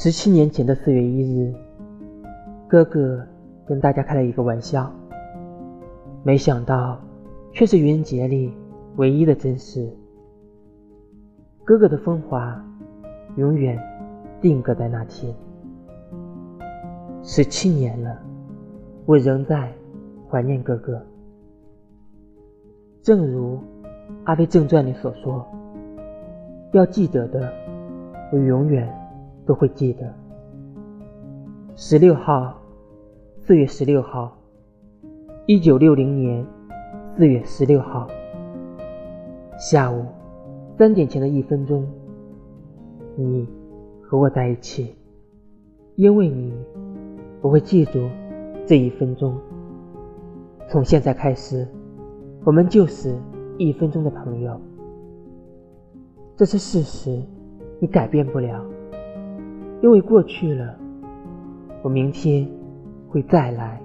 十七年前的四月一日，哥哥跟大家开了一个玩笑，没想到却是愚人节里唯一的真实。哥哥的风华永远定格在那天。十七年了，我仍在怀念哥哥。正如《阿飞正传》里所说：“要记得的，我永远。”都会记得。十六号，四月十六号，一九六零年四月十六号下午三点前的一分钟，你和我在一起，因为你，我会记住这一分钟。从现在开始，我们就是一分钟的朋友。这是事实，你改变不了。因为过去了，我明天会再来。